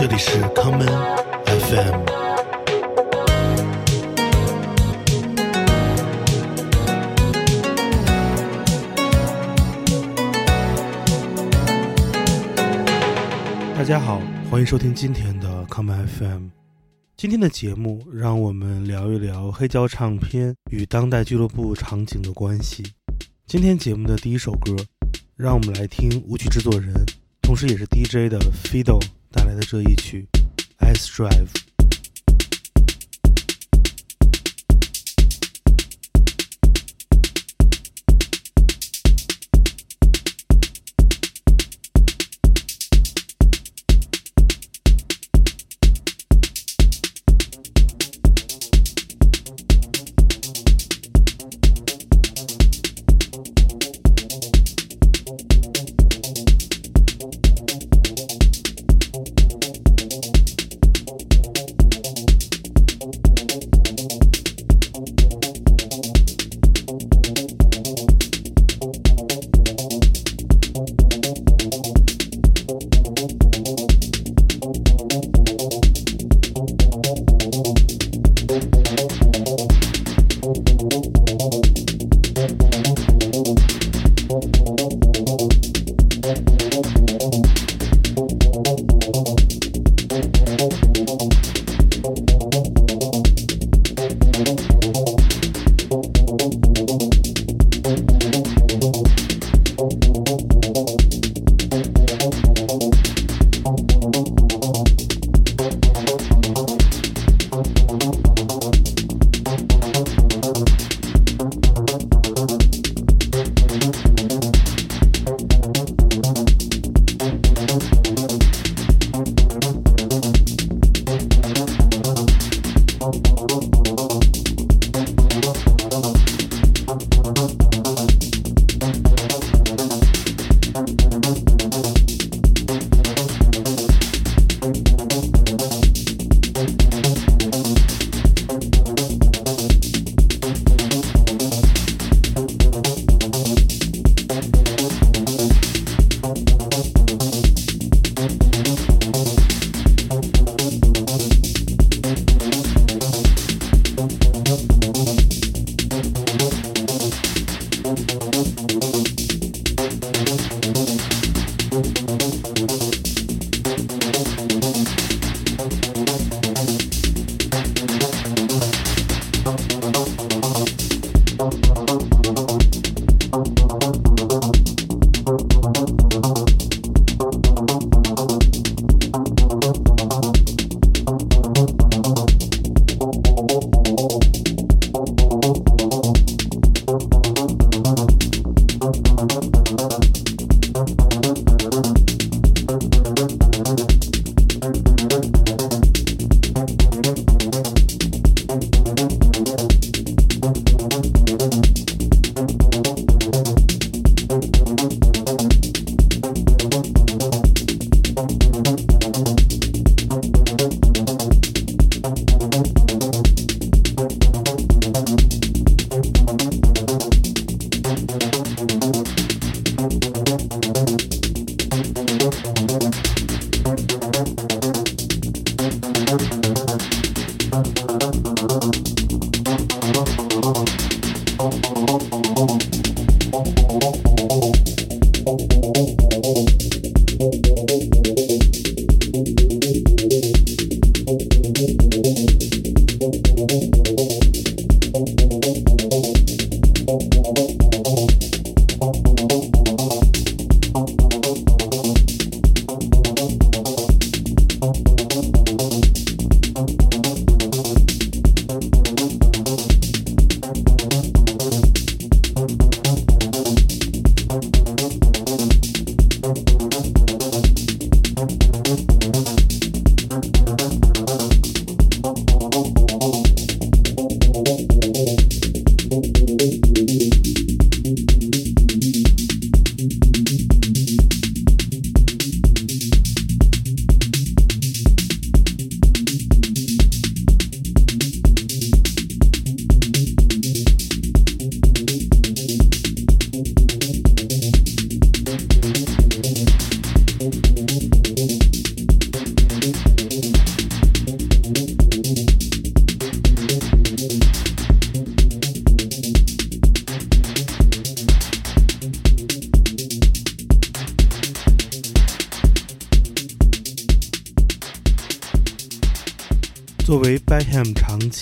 这里是 common FM。大家好，欢迎收听今天的 common FM。今天的节目，让我们聊一聊黑胶唱片与当代俱乐部场景的关系。今天节目的第一首歌，让我们来听舞曲制作人，同时也是 DJ 的 Fido 带来的这一曲《S Drive》。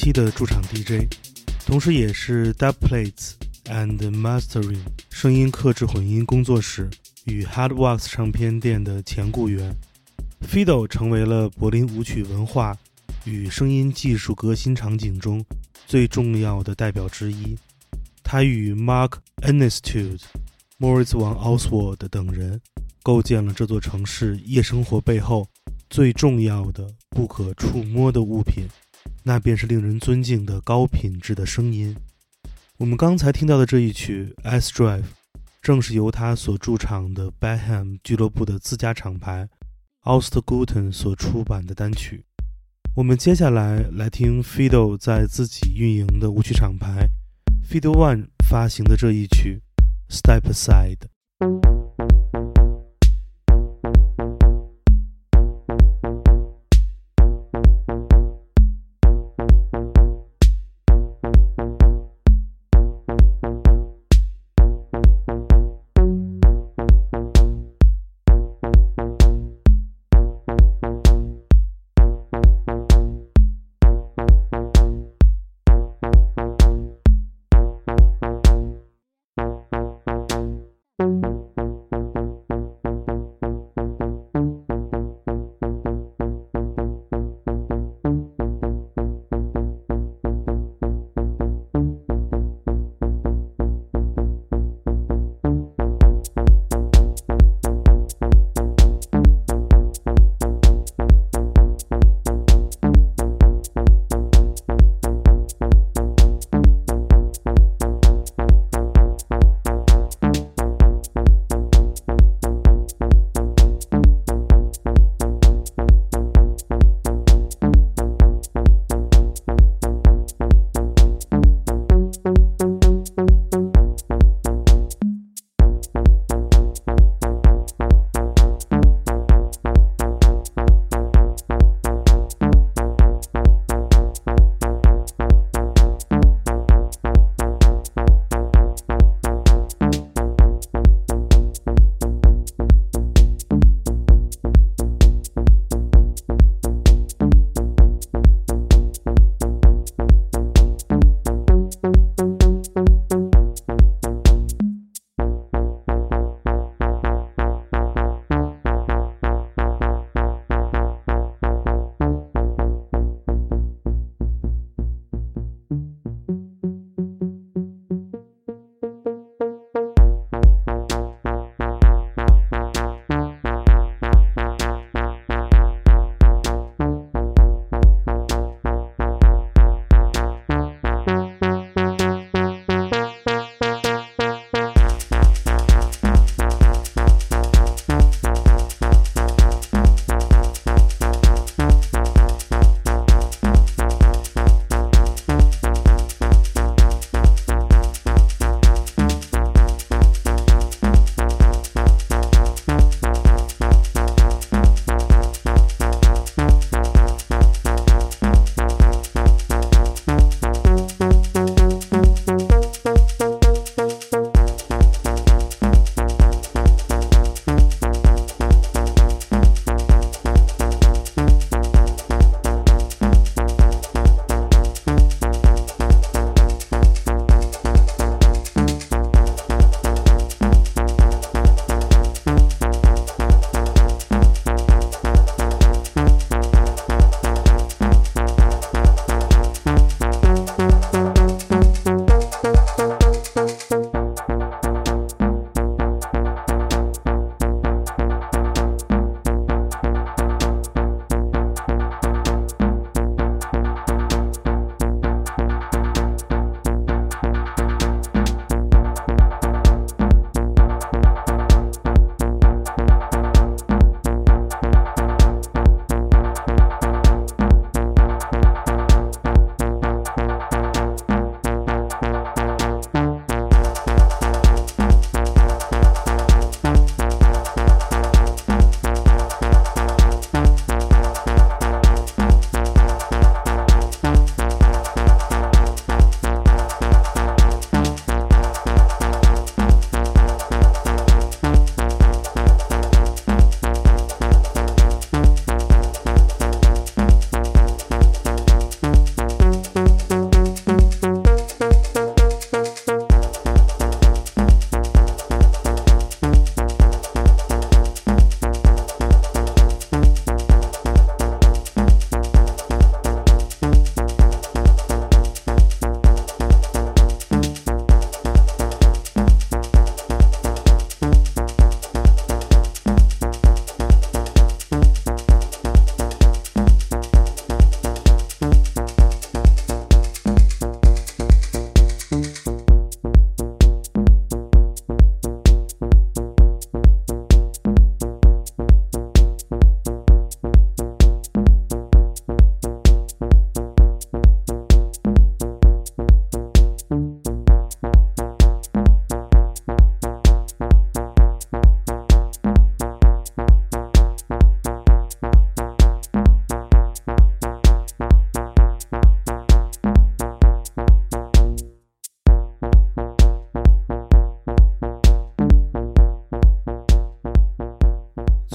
期的驻场 DJ，同时也是 Dubplates and Mastering 声音克制混音工作室与 Hardwax 唱片店的前雇员，Fido 成为了柏林舞曲文化与声音技术革新场景中最重要的代表之一。他与 Mark Ennestude、Moritz von Oswald 等人构建了这座城市夜生活背后最重要的、不可触摸的物品，那便是令人尊敬的高品质的声音。我们刚才听到的这一曲《S Drive》，正是由他所驻场的 b a h a m 俱乐部的自家厂牌 Ostguten 所出版的单曲。我们接下来来听 Fido 在自己运营的舞曲厂牌。Fido One 发行的这一曲《Step Aside》。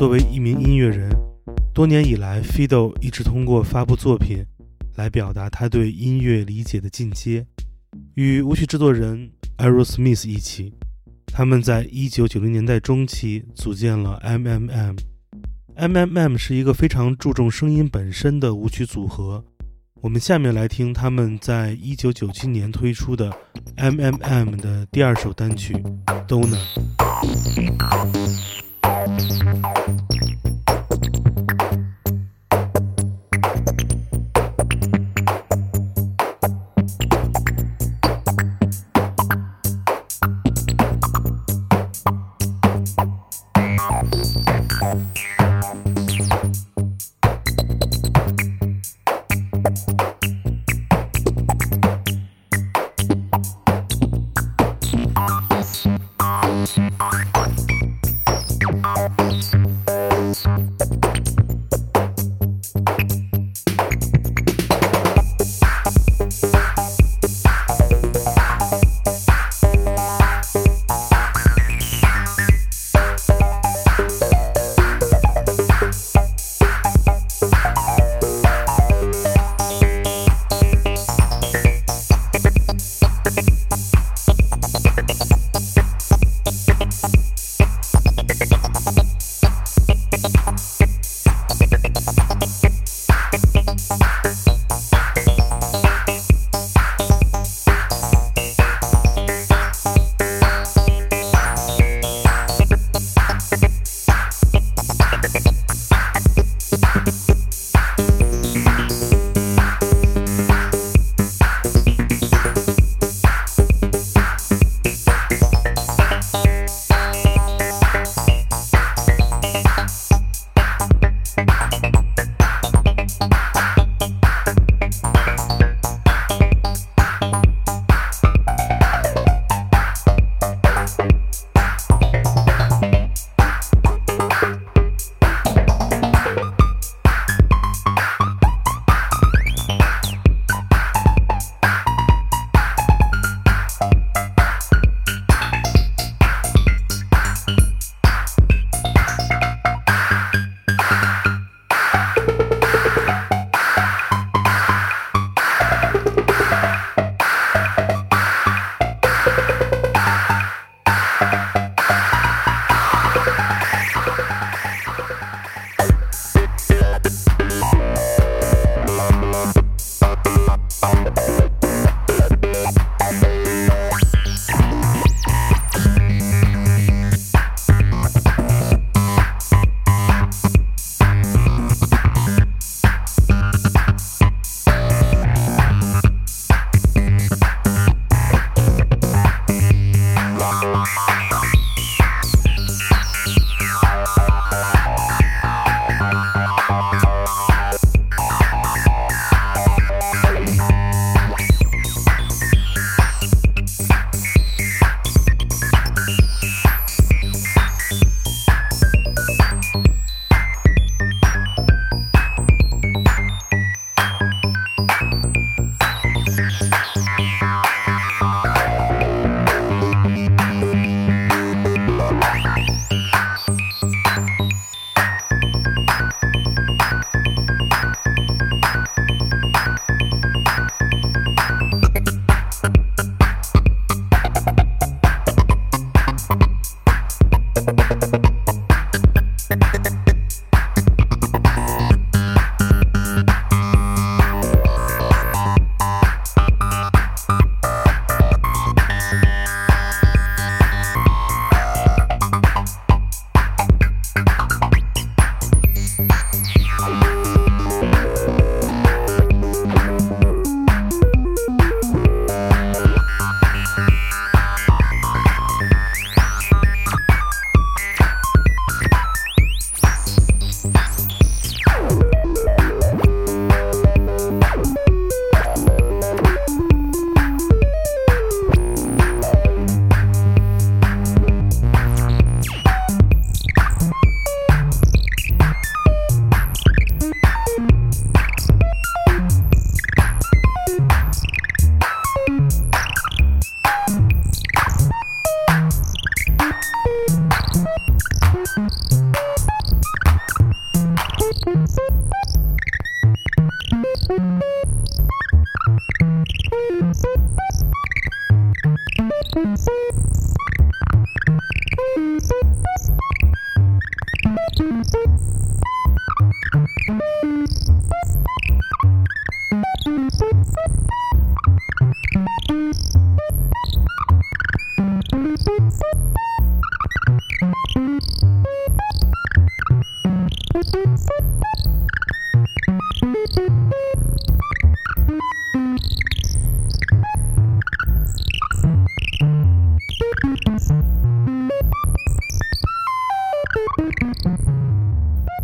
作为一名音乐人，多年以来，Fido 一直通过发布作品来表达他对音乐理解的进阶。与舞曲制作人 Aerosmith 一起，他们在一九九零年代中期组建了 M.M.M。M.M.M 是一个非常注重声音本身的舞曲组合。我们下面来听他们在一九九七年推出的 M.M.M 的第二首单曲《Donut》。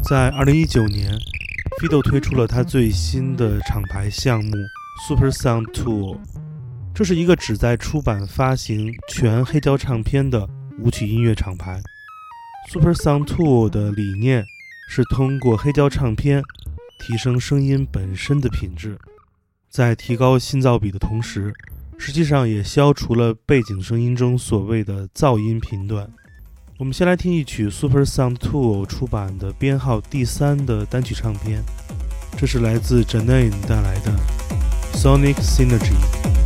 在二零一九年，Fido 推出了他最新的厂牌项目 Super Sound Tool，这是一个旨在出版发行全黑胶唱片的舞曲音乐厂牌。Super Sound Tool 的理念是通过黑胶唱片提升声音本身的品质，在提高信噪比的同时，实际上也消除了背景声音中所谓的噪音频段。我们先来听一曲 Super Sound Two 出版的编号第三的单曲唱片，这是来自 Janine 带来的 Sonic Synergy。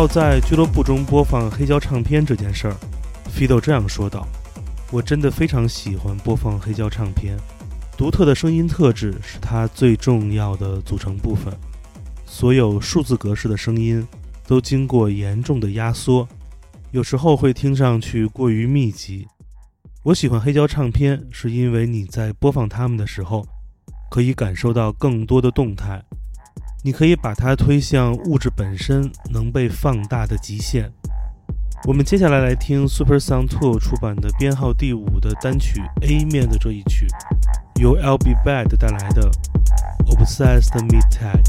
到在俱乐部中播放黑胶唱片这件事儿，Fido 这样说道：“我真的非常喜欢播放黑胶唱片，独特的声音特质是它最重要的组成部分。所有数字格式的声音都经过严重的压缩，有时候会听上去过于密集。我喜欢黑胶唱片，是因为你在播放它们的时候，可以感受到更多的动态。”你可以把它推向物质本身能被放大的极限。我们接下来来听 Super Sound Two 出版的编号第五的单曲 A 面的这一曲，由 L B Bad 带来的 Obsessed Meat Tag。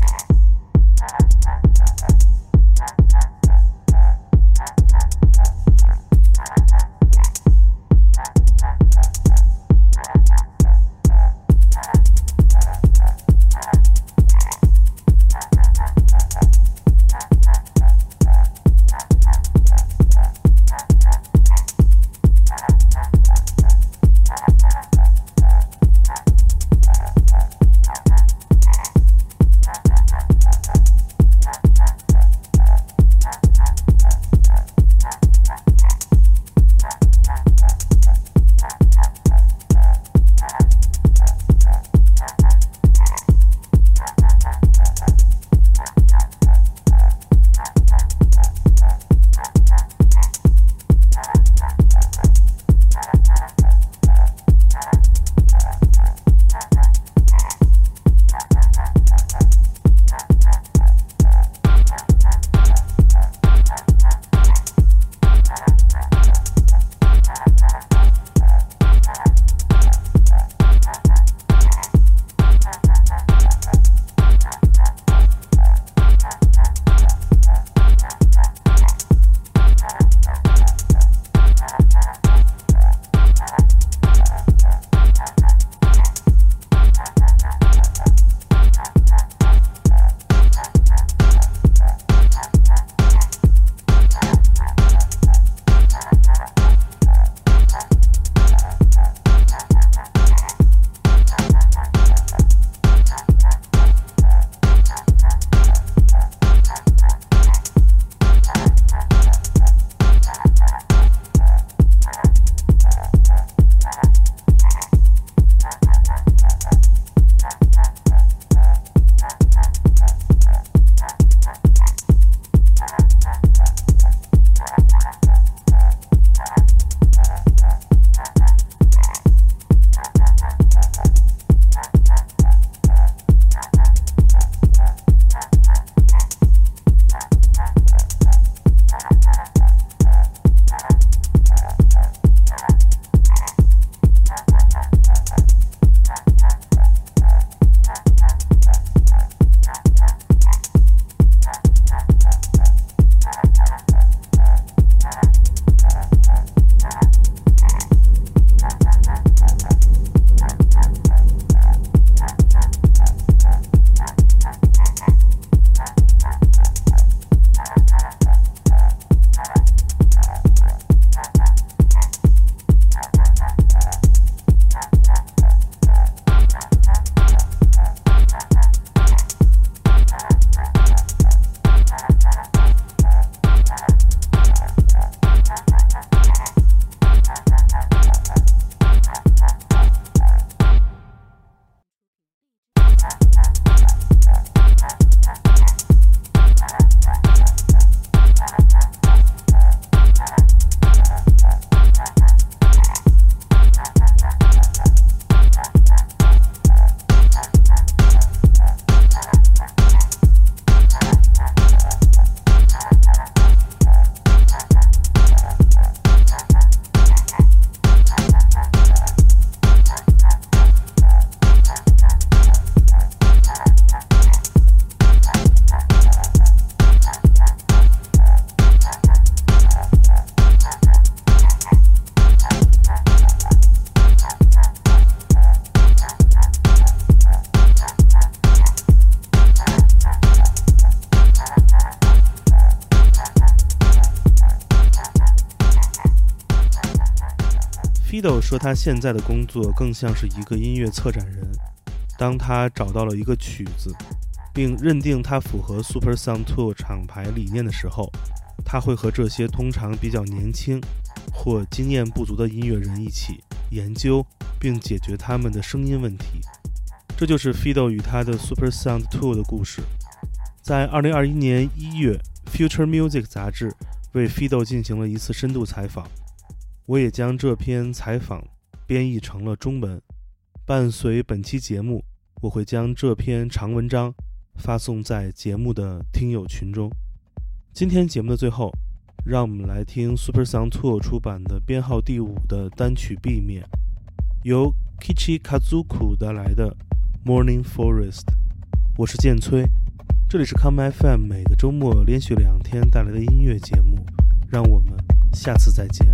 说他现在的工作更像是一个音乐策展人。当他找到了一个曲子，并认定它符合 Super Sound Two 厂牌理念的时候，他会和这些通常比较年轻或经验不足的音乐人一起研究并解决他们的声音问题。这就是 Fido 与他的 Super Sound Two 的故事。在2021年1月，《Future Music》杂志为 Fido 进行了一次深度采访，我也将这篇采访编译成了中文。伴随本期节目，我会将这篇长文章发送在节目的听友群中。今天节目的最后，让我们来听 Super Sound Tour 出版的编号第五的单曲 B 面，由 Kichi Kazuku 带来的 Morning Forest。我是剑崔。这里是 Come FM，每个周末连续两天带来的音乐节目，让我们下次再见。